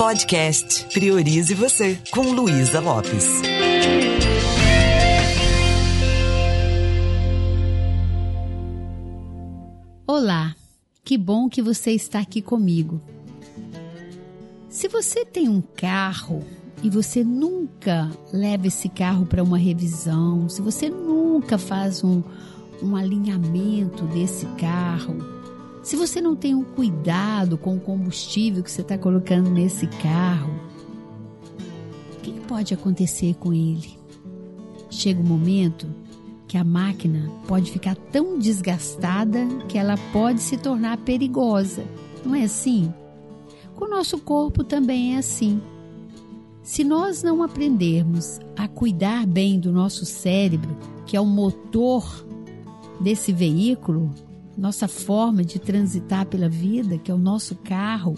Podcast Priorize Você, com Luísa Lopes. Olá, que bom que você está aqui comigo. Se você tem um carro e você nunca leva esse carro para uma revisão, se você nunca faz um, um alinhamento desse carro, se você não tem um cuidado com o combustível que você está colocando nesse carro, o que pode acontecer com ele? Chega um momento que a máquina pode ficar tão desgastada que ela pode se tornar perigosa. Não é assim? Com o nosso corpo também é assim. Se nós não aprendermos a cuidar bem do nosso cérebro, que é o motor desse veículo, nossa forma de transitar pela vida, que é o nosso carro,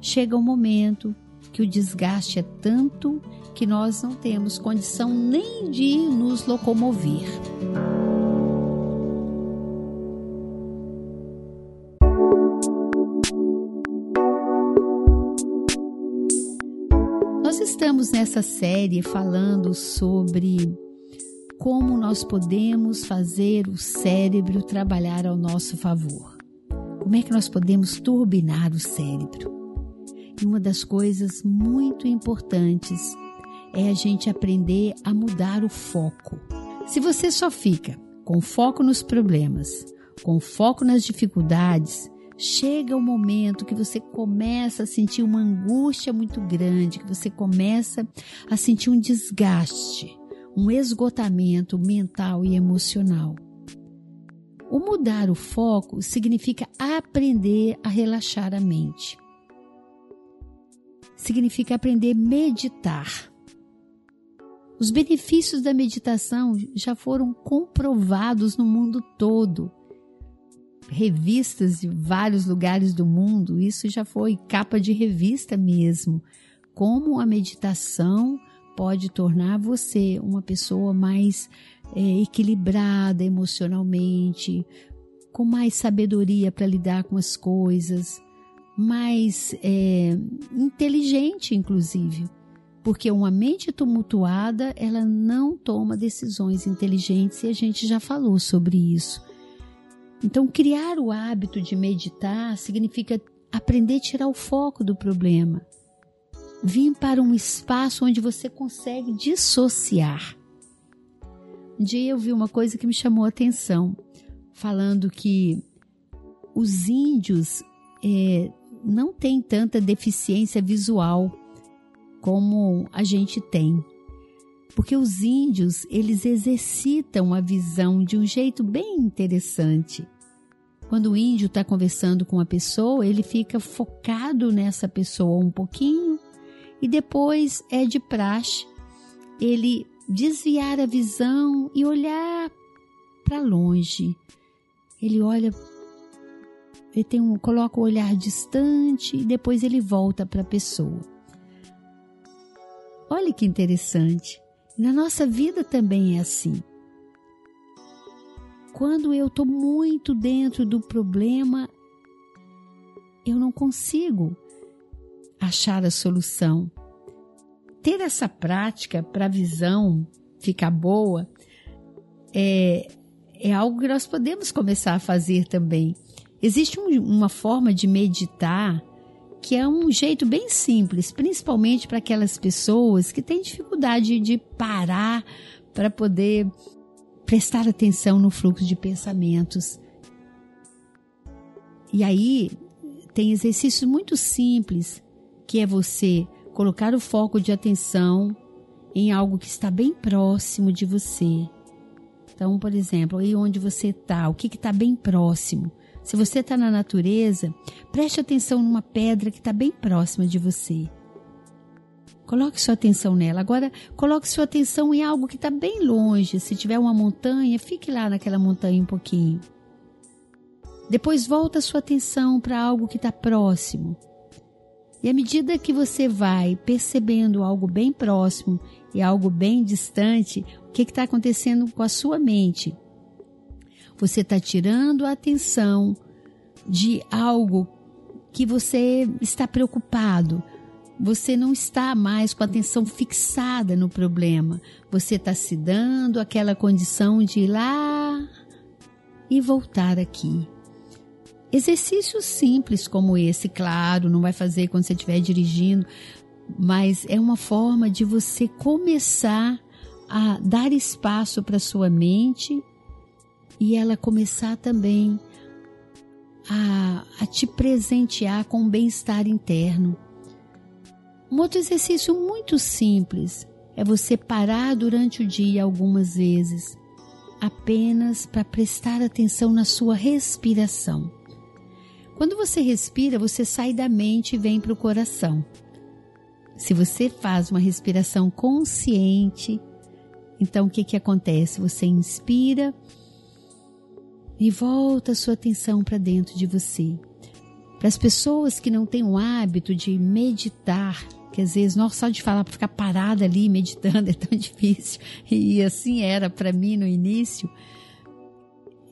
chega um momento que o desgaste é tanto que nós não temos condição nem de nos locomover. Nós estamos nessa série falando sobre como nós podemos fazer o cérebro trabalhar ao nosso favor. Como é que nós podemos turbinar o cérebro? E uma das coisas muito importantes é a gente aprender a mudar o foco. Se você só fica com foco nos problemas, com foco nas dificuldades, chega o momento que você começa a sentir uma angústia muito grande, que você começa a sentir um desgaste um esgotamento mental e emocional. O mudar o foco significa aprender a relaxar a mente. Significa aprender a meditar. Os benefícios da meditação já foram comprovados no mundo todo. Revistas de vários lugares do mundo, isso já foi capa de revista mesmo. Como a meditação pode tornar você uma pessoa mais é, equilibrada emocionalmente, com mais sabedoria para lidar com as coisas, mais é, inteligente, inclusive. Porque uma mente tumultuada, ela não toma decisões inteligentes e a gente já falou sobre isso. Então, criar o hábito de meditar significa aprender a tirar o foco do problema Vim para um espaço onde você consegue dissociar. Um dia eu vi uma coisa que me chamou a atenção, falando que os índios é, não têm tanta deficiência visual como a gente tem. Porque os índios, eles exercitam a visão de um jeito bem interessante. Quando o índio está conversando com uma pessoa, ele fica focado nessa pessoa um pouquinho e depois é de praxe ele desviar a visão e olhar para longe. Ele olha, ele tem um, coloca o olhar distante e depois ele volta para a pessoa. Olha que interessante. Na nossa vida também é assim. Quando eu estou muito dentro do problema, eu não consigo achar a solução. Ter essa prática para a visão ficar boa é, é algo que nós podemos começar a fazer também. Existe um, uma forma de meditar que é um jeito bem simples, principalmente para aquelas pessoas que têm dificuldade de parar para poder prestar atenção no fluxo de pensamentos. E aí tem exercícios muito simples que é você colocar o foco de atenção em algo que está bem próximo de você. Então, por exemplo, aí onde você está, o que está bem próximo. Se você está na natureza, preste atenção numa pedra que está bem próxima de você. Coloque sua atenção nela. Agora, coloque sua atenção em algo que está bem longe. Se tiver uma montanha, fique lá naquela montanha um pouquinho. Depois volta sua atenção para algo que está próximo. E à medida que você vai percebendo algo bem próximo e algo bem distante, o que está acontecendo com a sua mente? Você está tirando a atenção de algo que você está preocupado, você não está mais com a atenção fixada no problema. Você está se dando aquela condição de ir lá e voltar aqui. Exercícios simples como esse, claro, não vai fazer quando você estiver dirigindo, mas é uma forma de você começar a dar espaço para sua mente e ela começar também a, a te presentear com um bem-estar interno. Um outro exercício muito simples é você parar durante o dia algumas vezes, apenas para prestar atenção na sua respiração. Quando você respira, você sai da mente e vem para o coração. Se você faz uma respiração consciente, então o que, que acontece? Você inspira e volta a sua atenção para dentro de você. Para as pessoas que não têm o hábito de meditar, que às vezes, nossa, só de falar para ficar parada ali meditando é tão difícil, e assim era para mim no início.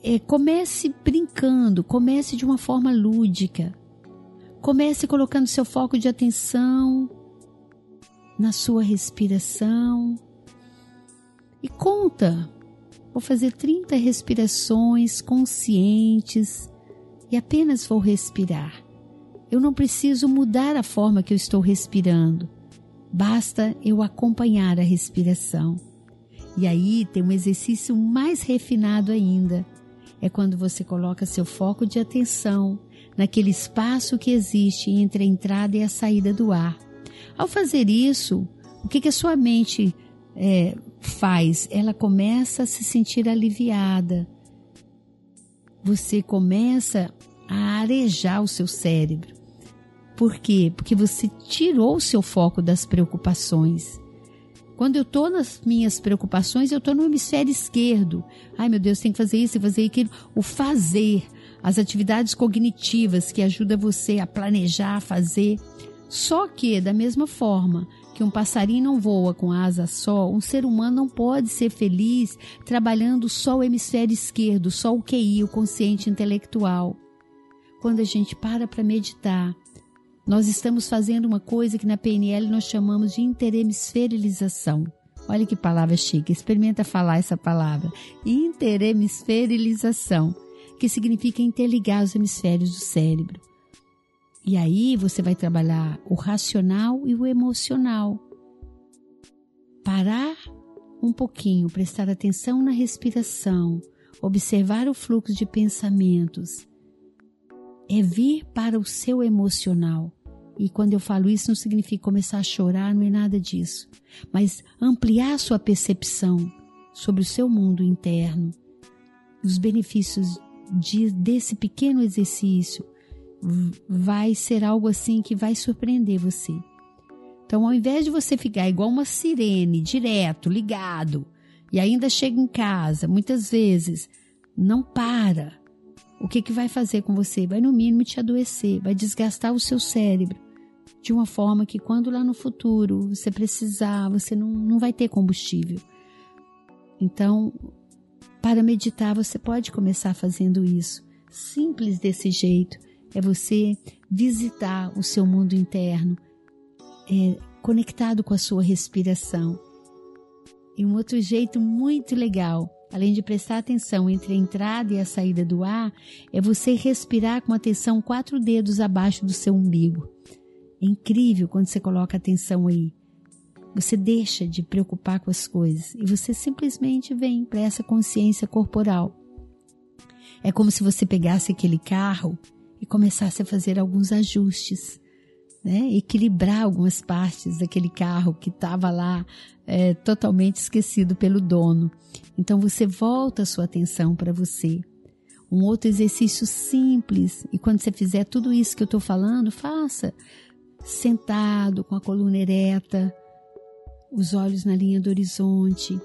É, comece brincando, comece de uma forma lúdica. Comece colocando seu foco de atenção na sua respiração. E conta. Vou fazer 30 respirações conscientes e apenas vou respirar. Eu não preciso mudar a forma que eu estou respirando. Basta eu acompanhar a respiração. E aí tem um exercício mais refinado ainda. É quando você coloca seu foco de atenção naquele espaço que existe entre a entrada e a saída do ar. Ao fazer isso, o que, que a sua mente é, faz? Ela começa a se sentir aliviada. Você começa a arejar o seu cérebro. Por quê? Porque você tirou o seu foco das preocupações. Quando eu estou nas minhas preocupações, eu estou no hemisfério esquerdo. Ai meu Deus, tem que fazer isso, fazer aquilo. O fazer, as atividades cognitivas que ajudam você a planejar, a fazer. Só que, da mesma forma que um passarinho não voa com asa só, um ser humano não pode ser feliz trabalhando só o hemisfério esquerdo, só o QI, o consciente intelectual. Quando a gente para para meditar, nós estamos fazendo uma coisa que na PNL nós chamamos de interhemisferilização. Olha que palavra chique, experimenta falar essa palavra. Interhemisferilização, que significa interligar os hemisférios do cérebro. E aí você vai trabalhar o racional e o emocional. Parar um pouquinho, prestar atenção na respiração, observar o fluxo de pensamentos. É vir para o seu emocional. E quando eu falo isso, não significa começar a chorar, não é nada disso. Mas ampliar sua percepção sobre o seu mundo interno, os benefícios de, desse pequeno exercício, vai ser algo assim que vai surpreender você. Então, ao invés de você ficar igual uma sirene, direto, ligado, e ainda chega em casa, muitas vezes, não para. O que, que vai fazer com você? Vai, no mínimo, te adoecer, vai desgastar o seu cérebro de uma forma que, quando lá no futuro você precisar, você não, não vai ter combustível. Então, para meditar, você pode começar fazendo isso. Simples desse jeito é você visitar o seu mundo interno, é, conectado com a sua respiração. E um outro jeito muito legal, além de prestar atenção entre a entrada e a saída do ar, é você respirar com atenção quatro dedos abaixo do seu umbigo. É incrível quando você coloca atenção aí. Você deixa de preocupar com as coisas e você simplesmente vem para essa consciência corporal. É como se você pegasse aquele carro e começasse a fazer alguns ajustes, né? equilibrar algumas partes daquele carro que estava lá é, totalmente esquecido pelo dono. Então você volta a sua atenção para você. Um outro exercício simples, e quando você fizer tudo isso que eu estou falando, faça sentado, com a coluna ereta, os olhos na linha do horizonte.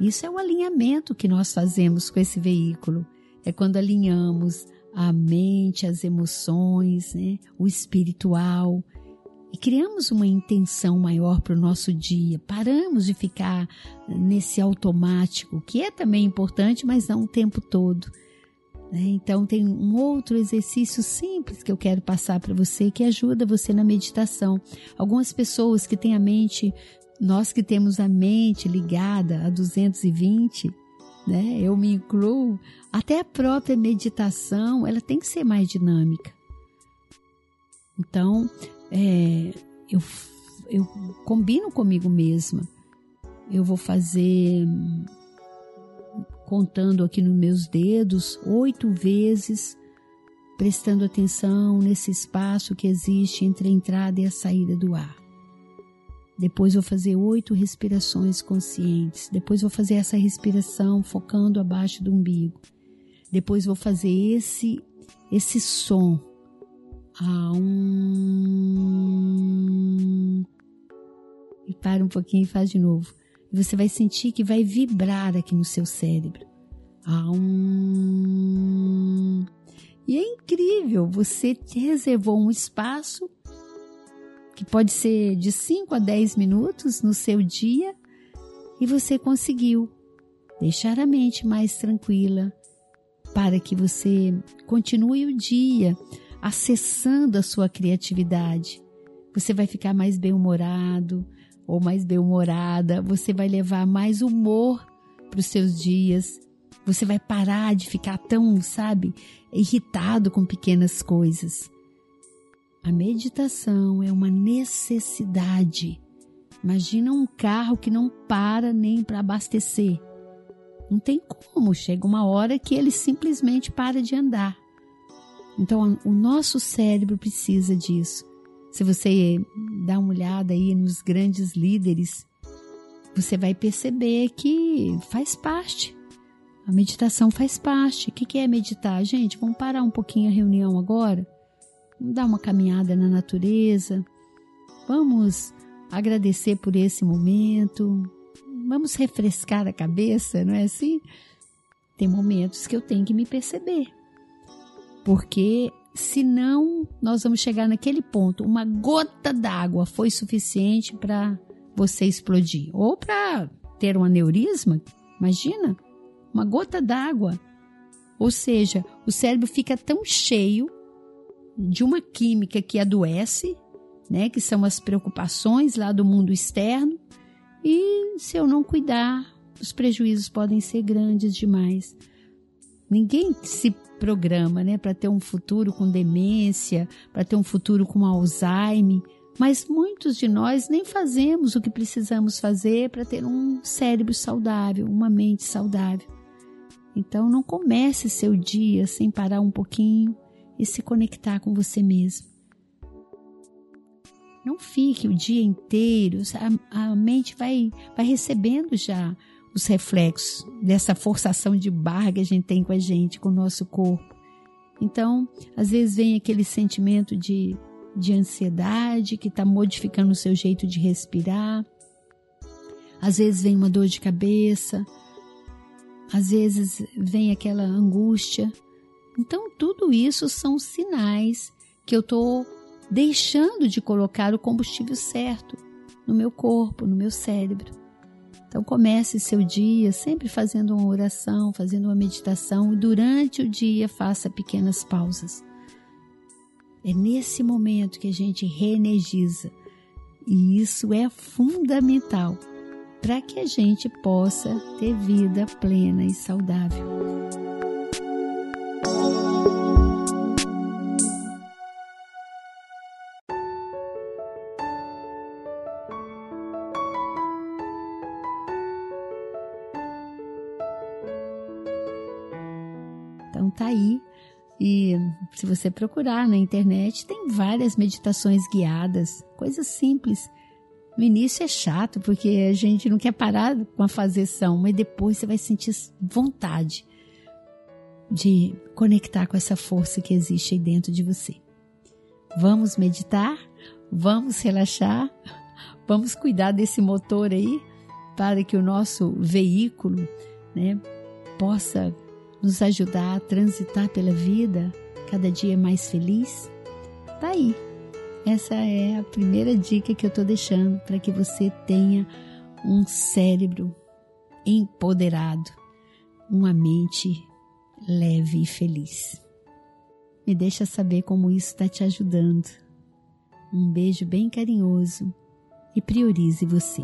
Isso é o alinhamento que nós fazemos com esse veículo. É quando alinhamos a mente, as emoções, né? o espiritual. E criamos uma intenção maior para o nosso dia. Paramos de ficar nesse automático, que é também importante, mas não o tempo todo. Né? Então, tem um outro exercício simples que eu quero passar para você que ajuda você na meditação. Algumas pessoas que têm a mente, nós que temos a mente ligada a 220, né? eu me incluo, até a própria meditação ela tem que ser mais dinâmica. Então, é, eu, eu combino comigo mesma. Eu vou fazer contando aqui nos meus dedos oito vezes, prestando atenção nesse espaço que existe entre a entrada e a saída do ar. Depois vou fazer oito respirações conscientes. Depois vou fazer essa respiração focando abaixo do umbigo. Depois vou fazer esse esse som. Ah, um... E para um pouquinho e faz de novo você vai sentir que vai vibrar aqui no seu cérebro. Ah, um... E é incrível, você reservou um espaço que pode ser de 5 a 10 minutos no seu dia e você conseguiu deixar a mente mais tranquila para que você continue o dia acessando a sua criatividade. Você vai ficar mais bem-humorado, ou mais bem-humorada, você vai levar mais humor para os seus dias. Você vai parar de ficar tão, sabe, irritado com pequenas coisas. A meditação é uma necessidade. Imagina um carro que não para nem para abastecer. Não tem como, chega uma hora que ele simplesmente para de andar. Então, o nosso cérebro precisa disso. Se você dá uma olhada aí nos grandes líderes, você vai perceber que faz parte. A meditação faz parte. O que é meditar? Gente, vamos parar um pouquinho a reunião agora? Vamos dar uma caminhada na natureza. Vamos agradecer por esse momento. Vamos refrescar a cabeça, não é assim? Tem momentos que eu tenho que me perceber. Porque senão nós vamos chegar naquele ponto. Uma gota d'água foi suficiente para você explodir ou para ter um aneurisma. Imagina, uma gota d'água. Ou seja, o cérebro fica tão cheio de uma química que adoece, né, que são as preocupações lá do mundo externo, e se eu não cuidar, os prejuízos podem ser grandes demais. Ninguém se programa, né, para ter um futuro com demência, para ter um futuro com Alzheimer, mas muitos de nós nem fazemos o que precisamos fazer para ter um cérebro saudável, uma mente saudável. Então não comece seu dia sem parar um pouquinho e se conectar com você mesmo. Não fique o dia inteiro, a, a mente vai, vai recebendo já os reflexos dessa forçação de barra que a gente tem com a gente, com o nosso corpo. Então, às vezes vem aquele sentimento de, de ansiedade que está modificando o seu jeito de respirar. Às vezes vem uma dor de cabeça. Às vezes vem aquela angústia. Então, tudo isso são sinais que eu estou deixando de colocar o combustível certo no meu corpo, no meu cérebro. Então comece seu dia sempre fazendo uma oração, fazendo uma meditação e durante o dia faça pequenas pausas. É nesse momento que a gente reenergiza e isso é fundamental para que a gente possa ter vida plena e saudável. Você procurar na internet, tem várias meditações guiadas, coisas simples. No início é chato, porque a gente não quer parar com a fazerção, mas depois você vai sentir vontade de conectar com essa força que existe aí dentro de você. Vamos meditar, vamos relaxar, vamos cuidar desse motor aí para que o nosso veículo né, possa nos ajudar a transitar pela vida cada dia mais feliz? Tá aí. Essa é a primeira dica que eu estou deixando para que você tenha um cérebro empoderado, uma mente leve e feliz. Me deixa saber como isso está te ajudando. Um beijo bem carinhoso e priorize você.